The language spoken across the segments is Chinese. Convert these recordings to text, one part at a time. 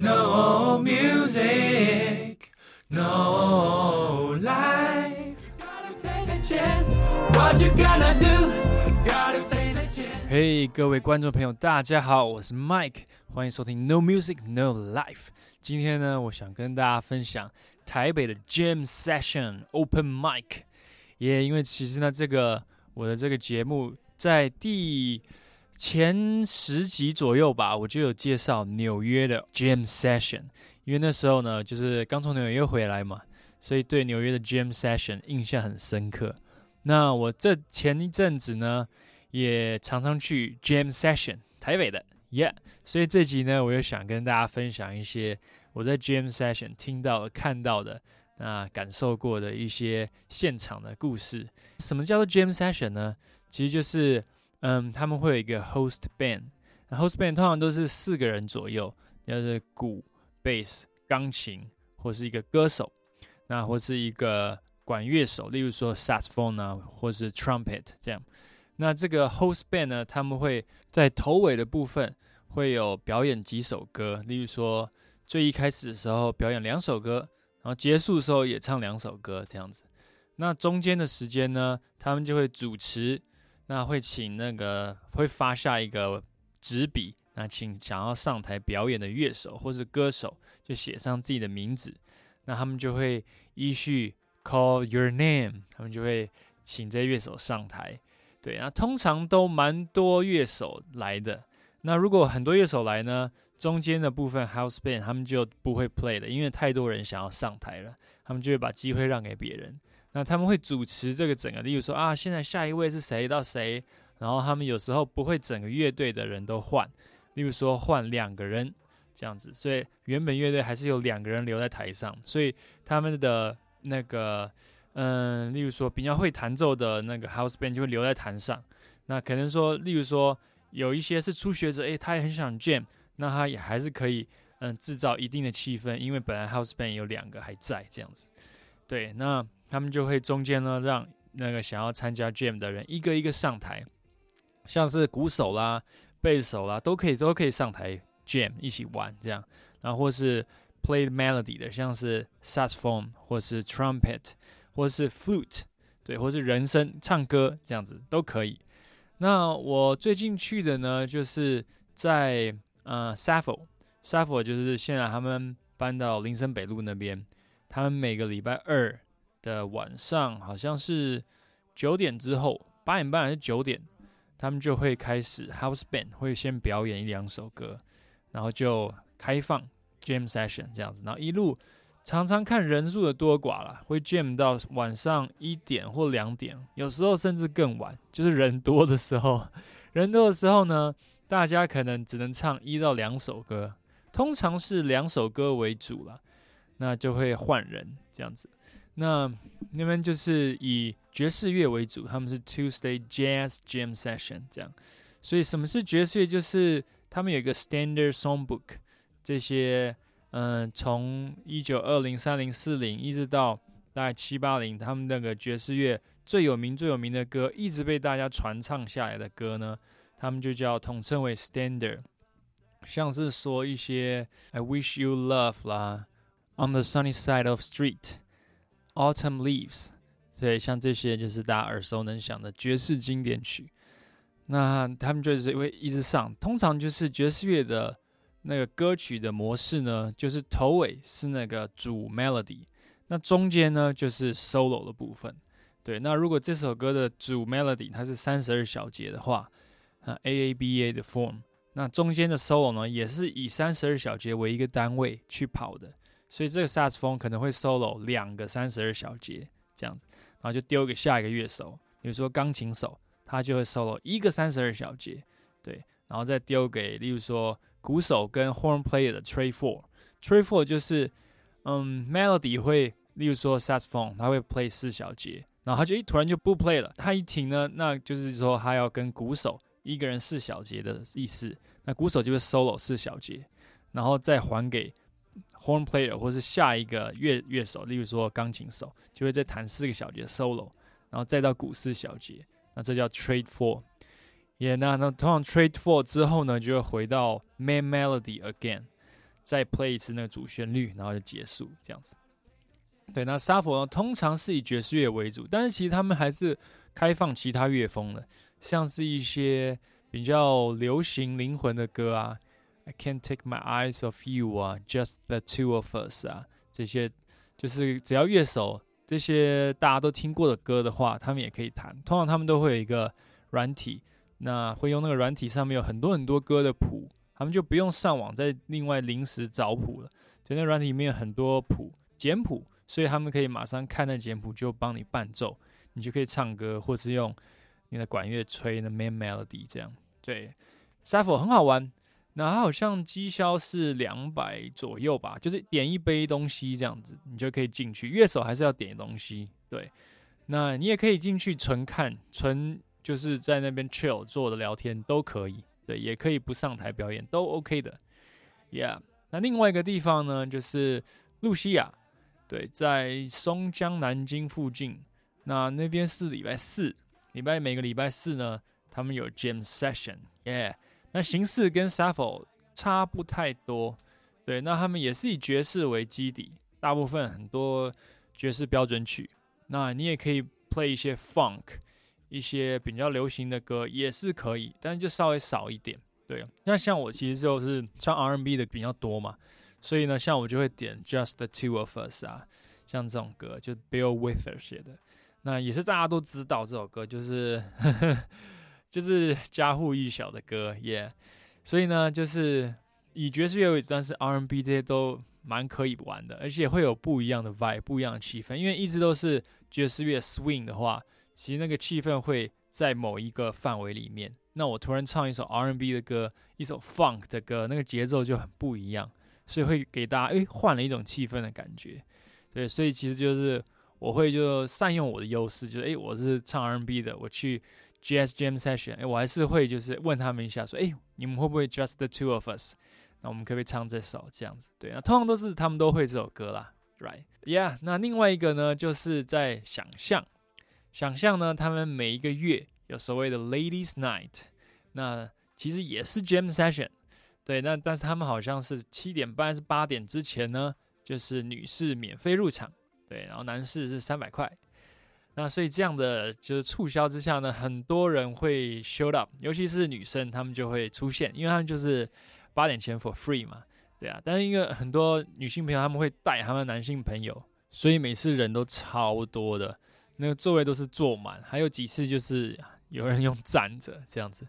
No music, no life. Gotta take a chance. What you gonna do? Gotta take a chance. 嘿各位观众朋友，大家好，我是 Mike，欢迎收听 No Music No Life。今天呢，我想跟大家分享台北的 Jam Session Open Mic。也因为其实呢，这个我的这个节目在第前十集左右吧，我就有介绍纽约的 Jam Session，因为那时候呢，就是刚从纽约回来嘛，所以对纽约的 Jam Session 印象很深刻。那我这前一阵子呢，也常常去 Jam Session 台北的，Yeah，所以这集呢，我又想跟大家分享一些我在 Jam Session 听到、看到的、那感受过的一些现场的故事。什么叫做 Jam Session 呢？其实就是嗯，他们会有一个 host band，那 host band 通常都是四个人左右，就是鼓、bass、钢琴，或是一个歌手，那或是一个管乐手，例如说 saxophone 啊，或是 trumpet 这样。那这个 host band 呢，他们会在头尾的部分会有表演几首歌，例如说最一开始的时候表演两首歌，然后结束的时候也唱两首歌这样子。那中间的时间呢，他们就会主持。那会请那个会发下一个纸笔，那请想要上台表演的乐手或是歌手就写上自己的名字，那他们就会依序 call your name，他们就会请这乐手上台。对，那通常都蛮多乐手来的。那如果很多乐手来呢，中间的部分 house band 他们就不会 play 的，因为太多人想要上台了，他们就会把机会让给别人。那他们会主持这个整个，例如说啊，现在下一位是谁到谁，然后他们有时候不会整个乐队的人都换，例如说换两个人这样子，所以原本乐队还是有两个人留在台上，所以他们的那个嗯，例如说比较会弹奏的那个 house band 就会留在台上。那可能说，例如说有一些是初学者，诶，他也很想 jam，那他也还是可以嗯制造一定的气氛，因为本来 house band 有两个还在这样子，对，那。他们就会中间呢，让那个想要参加 jam 的人一个一个上台，像是鼓手啦、贝手啦，都可以都可以上台 jam 一起玩这样。然后或是 played melody 的，像是 saxophone 或是 trumpet 或是 flute，对，或是人声唱歌这样子都可以。那我最近去的呢，就是在呃 Saffo，Saffo 就是现在他们搬到林森北路那边，他们每个礼拜二。的晚上好像是九点之后，八点半还是九点，他们就会开始 house band 会先表演一两首歌，然后就开放 jam session 这样子，然后一路常常看人数的多寡了，会 jam 到晚上一点或两点，有时候甚至更晚，就是人多的时候，人多的时候呢，大家可能只能唱一到两首歌，通常是两首歌为主了，那就会换人这样子。那那边就是以爵士乐为主，他们是 Tuesday Jazz Jam Session 这样。所以什么是爵士乐？就是他们有一个 Standard Songbook，这些嗯，从一九二零、三零、四零一直到大概七八零，他们那个爵士乐最有名、最有名的歌，一直被大家传唱下来的歌呢，他们就叫统称为 Standard。像是说一些 I Wish You Love 啦，On the Sunny Side of Street。Autumn Leaves，所以像这些就是大家耳熟能详的爵士经典曲。那他们就是会一直上，通常就是爵士乐的那个歌曲的模式呢，就是头尾是那个主 melody，那中间呢就是 solo 的部分。对，那如果这首歌的主 melody 它是三十二小节的话，啊 A A B A 的 form，那中间的 solo 呢也是以三十二小节为一个单位去跑的。所以这个萨克斯风可能会 solo 两个三十二小节这样子，然后就丢给下一个乐手，比如说钢琴手，他就会 solo 一个三十二小节，对，然后再丢给例如说鼓手跟 horn player 的 tray four，tray four 就是嗯 melody 会，例如说萨克斯风他会 play 四小节，然后他就一突然就不 play 了，他一停呢，那就是说他要跟鼓手一个人四小节的意思，那鼓手就会 solo 四小节，然后再还给。Horn player 或是下一个乐乐手，例如说钢琴手，就会再弹四个小节 solo，然后再到鼓四小节，那这叫 trade four。也那那通常 trade four 之后呢，就会回到 main melody again。再 play 一次那个主旋律，然后就结束这样子。对，那沙佛呢，通常是以爵士乐为主，但是其实他们还是开放其他乐风的，像是一些比较流行灵魂的歌啊，I can't take my eyes off you 啊，Just the two of us 啊，这些就是只要乐手这些大家都听过的歌的话，他们也可以弹。通常他们都会有一个软体，那会用那个软体上面有很多很多歌的谱，他们就不用上网再另外临时找谱了，就那软体里面有很多谱简谱。所以他们可以马上看那简谱就帮你伴奏，你就可以唱歌，或是用你的管乐吹那 main melody 这样。对 s a f f o 很好玩，那它好像机销是两百左右吧，就是点一杯东西这样子，你就可以进去。乐手还是要点东西，对。那你也可以进去纯看，纯就是在那边 chill 坐的聊天都可以，对，也可以不上台表演都 OK 的。Yeah，那另外一个地方呢，就是露西亚。对，在松江南京附近，那那边是礼拜四，礼拜每个礼拜四呢，他们有 jam session，耶。那形式跟 s a f f o 差不太多，对，那他们也是以爵士为基底，大部分很多爵士标准曲，那你也可以 play 一些 funk，一些比较流行的歌也是可以，但是就稍微少一点，对。那像我其实就是唱 R&B 的比较多嘛。所以呢，像我就会点 Just the Two of Us 啊，像这种歌，就 Bill Withers 写的，那也是大家都知道这首歌，就是 就是家喻户晓的歌，耶。所以呢，就是以爵士乐为主，但是 R&B 这些都蛮可以玩的，而且会有不一样的 vibe，不一样的气氛。因为一直都是爵士乐 swing 的话，其实那个气氛会在某一个范围里面。那我突然唱一首 R&B 的歌，一首 funk 的歌，那个节奏就很不一样。所以会给大家诶换了一种气氛的感觉，对，所以其实就是我会就善用我的优势，就是诶我是唱 R&B 的，我去 Jazz Jam Session，诶我还是会就是问他们一下说诶你们会不会 Just the Two of Us？那我们可不可以唱这首这样子？对，那通常都是他们都会这首歌啦，Right？Yeah，那另外一个呢就是在想象，想象呢他们每一个月有所谓的 Ladies Night，那其实也是 Jam Session。对，那但是他们好像是七点半是八点之前呢，就是女士免费入场，对，然后男士是三百块。那所以这样的就是促销之下呢，很多人会 show up，尤其是女生，她们就会出现，因为她们就是八点前 for free 嘛，对啊。但是因为很多女性朋友他们会带他们男性朋友，所以每次人都超多的，那个座位都是坐满，还有几次就是有人用站着这样子。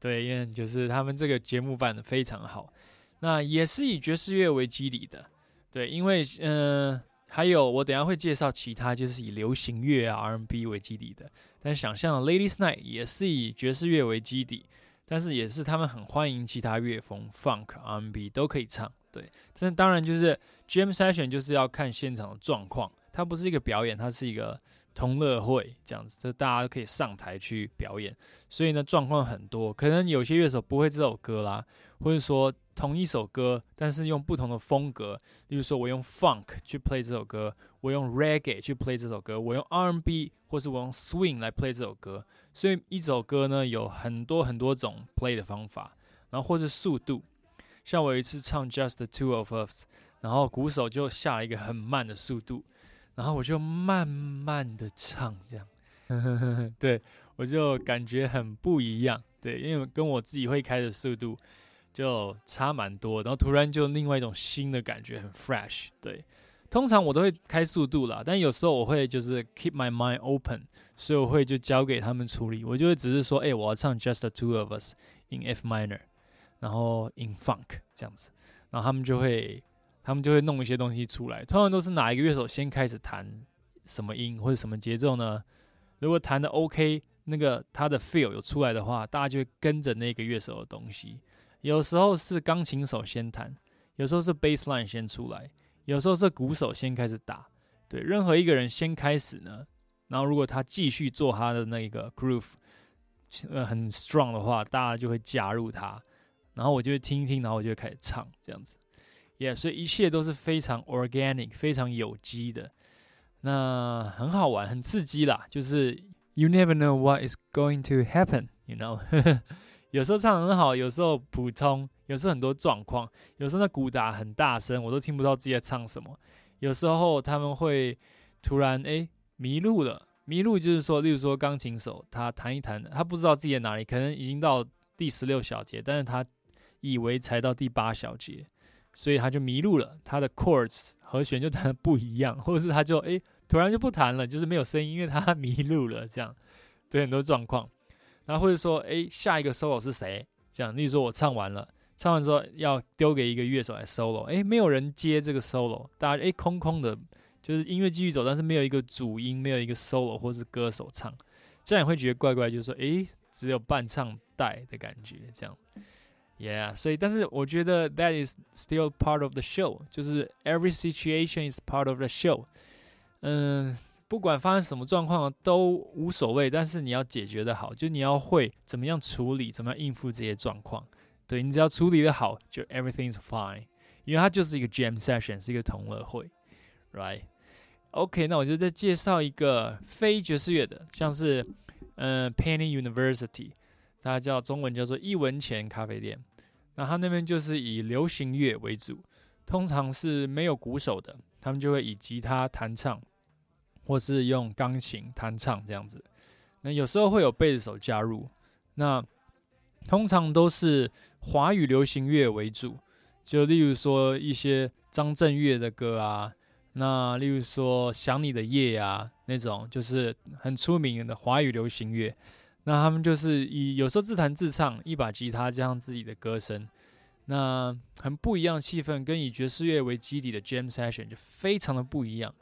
对，因为就是他们这个节目办的非常好，那也是以爵士乐为基底的。对，因为嗯，还有我等下会介绍其他，就是以流行乐啊 R&B 为基底的。但想象 Ladies Night 也是以爵士乐为基底，但是也是他们很欢迎其他乐风，Funk、R&B 都可以唱。对，但是当然就是 Jam Session 就是要看现场的状况，它不是一个表演，它是一个。同乐会这样子，就大家都可以上台去表演，所以呢状况很多，可能有些乐手不会这首歌啦，或者说同一首歌，但是用不同的风格，例如说我用 funk 去 play 这首歌，我用 reggae 去 play 这首歌，我用 R&B 或是我用 swing 来 play 这首歌，所以一首歌呢有很多很多种 play 的方法，然后或是速度，像我有一次唱 Just the Two of Us，然后鼓手就下了一个很慢的速度。然后我就慢慢的唱，这样，对我就感觉很不一样，对，因为跟我自己会开的速度就差蛮多，然后突然就另外一种新的感觉，很 fresh，对，通常我都会开速度啦，但有时候我会就是 keep my mind open，所以我会就交给他们处理，我就会只是说，哎，我要唱 just the two of us in F minor，然后 in funk 这样子，然后他们就会。他们就会弄一些东西出来，通常都是哪一个乐手先开始弹什么音或者什么节奏呢？如果弹的 OK，那个他的 feel 有出来的话，大家就会跟着那个乐手的东西。有时候是钢琴手先弹，有时候是 bass line 先出来，有时候是鼓手先开始打。对，任何一个人先开始呢，然后如果他继续做他的那个 groove，呃很 strong 的话，大家就会加入他，然后我就会听一听，然后我就会开始唱这样子。Yeah，所以一切都是非常 organic、非常有机的，那很好玩、很刺激啦。就是 you never know what is going to happen，you know？有时候唱得很好，有时候普通，有时候很多状况，有时候那鼓打很大声，我都听不到自己在唱什么。有时候他们会突然诶迷路了，迷路就是说，例如说钢琴手他弹一弹，他不知道自己在哪里，可能已经到第十六小节，但是他以为才到第八小节，所以他就迷路了，他的 chords 和弦就弹的不一样，或者是他就诶突然就不弹了，就是没有声音，因为他迷路了，这样，对很多状况。然后或者说诶下一个 solo 是谁？这样，例如说我唱完了。唱完之后要丢给一个乐手来 solo，哎，没有人接这个 solo，大家哎空空的，就是音乐继续走，但是没有一个主音，没有一个 solo 或是歌手唱，这样也会觉得怪怪，就是说哎，只有伴唱带的感觉，这样 ，yeah，所以但是我觉得 that is still part of the show，就是 every situation is part of the show，嗯，不管发生什么状况都无所谓，但是你要解决的好，就你要会怎么样处理，怎么样应付这些状况。对你只要处理的好，就 everything's fine，因为它就是一个 jam session，是一个同乐会，right？OK，那我就再介绍一个非爵士乐的，像是嗯 Penny University，它叫中文叫做一文钱咖啡店， 那他那边就是以流行乐为主，通常是没有鼓手的，他们就会以吉他弹唱，或是用钢琴弹唱这样子，那有时候会有贝斯手加入，那通常都是。华语流行乐为主，就例如说一些张震岳的歌啊，那例如说想你的夜啊那种，就是很出名的华语流行乐。那他们就是以有时候自弹自唱，一把吉他加上自己的歌声，那很不一样气氛，跟以爵士乐为基底的 jam session 就非常的不一样。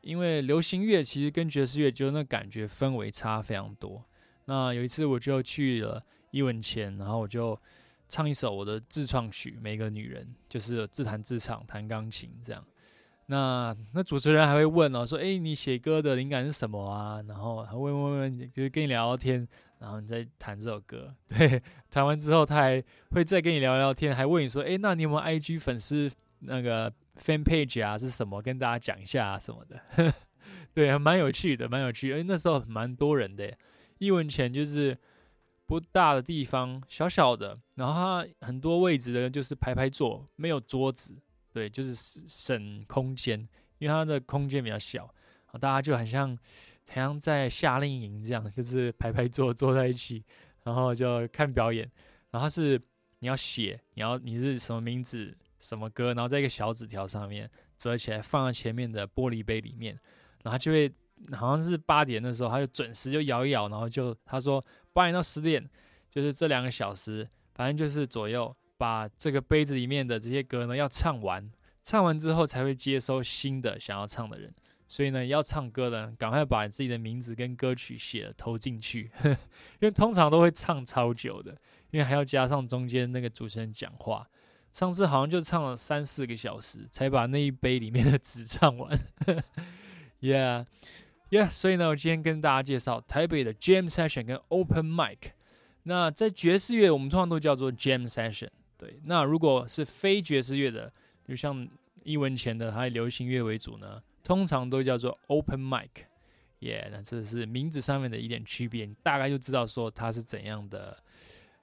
因为流行乐其实跟爵士乐就那感觉氛围差非常多。那有一次我就去了一文钱，然后我就。唱一首我的自创曲，每个女人就是自弹自唱，弹钢琴这样。那那主持人还会问哦，说：“哎，你写歌的灵感是什么啊？”然后还问问问，就是跟你聊聊天，然后你再弹这首歌。对，弹完之后他还会再跟你聊聊天，还问你说：“哎，那你有没有 IG 粉丝那个 fan page 啊？是什么？跟大家讲一下啊什么的。”对，还蛮有趣的，蛮有趣。哎，那时候蛮多人的，一文钱就是。不大的地方，小小的，然后它很多位置的，就是排排坐，没有桌子，对，就是省空间，因为它的空间比较小，大家就很像，好像在夏令营这样，就是排排坐坐在一起，然后就看表演，然后是你要写，你要你是什么名字，什么歌，然后在一个小纸条上面折起来，放在前面的玻璃杯里面，然后就会。好像是八点的时候，他就准时就摇一摇，然后就他说八点到十点，就是这两个小时，反正就是左右把这个杯子里面的这些歌呢要唱完，唱完之后才会接收新的想要唱的人。所以呢，要唱歌的赶快把自己的名字跟歌曲写投进去，因为通常都会唱超久的，因为还要加上中间那个主持人讲话。上次好像就唱了三四个小时才把那一杯里面的纸唱完。Yeah。Yeah，所以呢，我今天跟大家介绍台北的 Jam Session 跟 Open Mic。那在爵士乐，我们通常都叫做 Jam Session。对，那如果是非爵士乐的，就像一文钱的，还有流行乐为主呢，通常都叫做 Open Mic。Yeah，那这是名字上面的一点区别，你大概就知道说它是怎样的、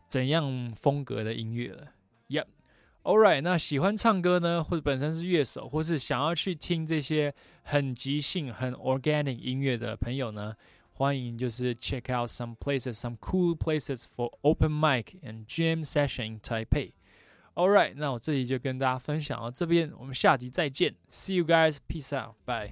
怎样风格的音乐了。Yeah。Alright，那喜欢唱歌呢，或者本身是乐手，或是想要去听这些很即兴、很 organic 音乐的朋友呢，欢迎就是 check out some places, some cool places for open mic and jam session in Taipei. All right，那我这里就跟大家分享到这边，我们下集再见，See you guys，peace out，bye。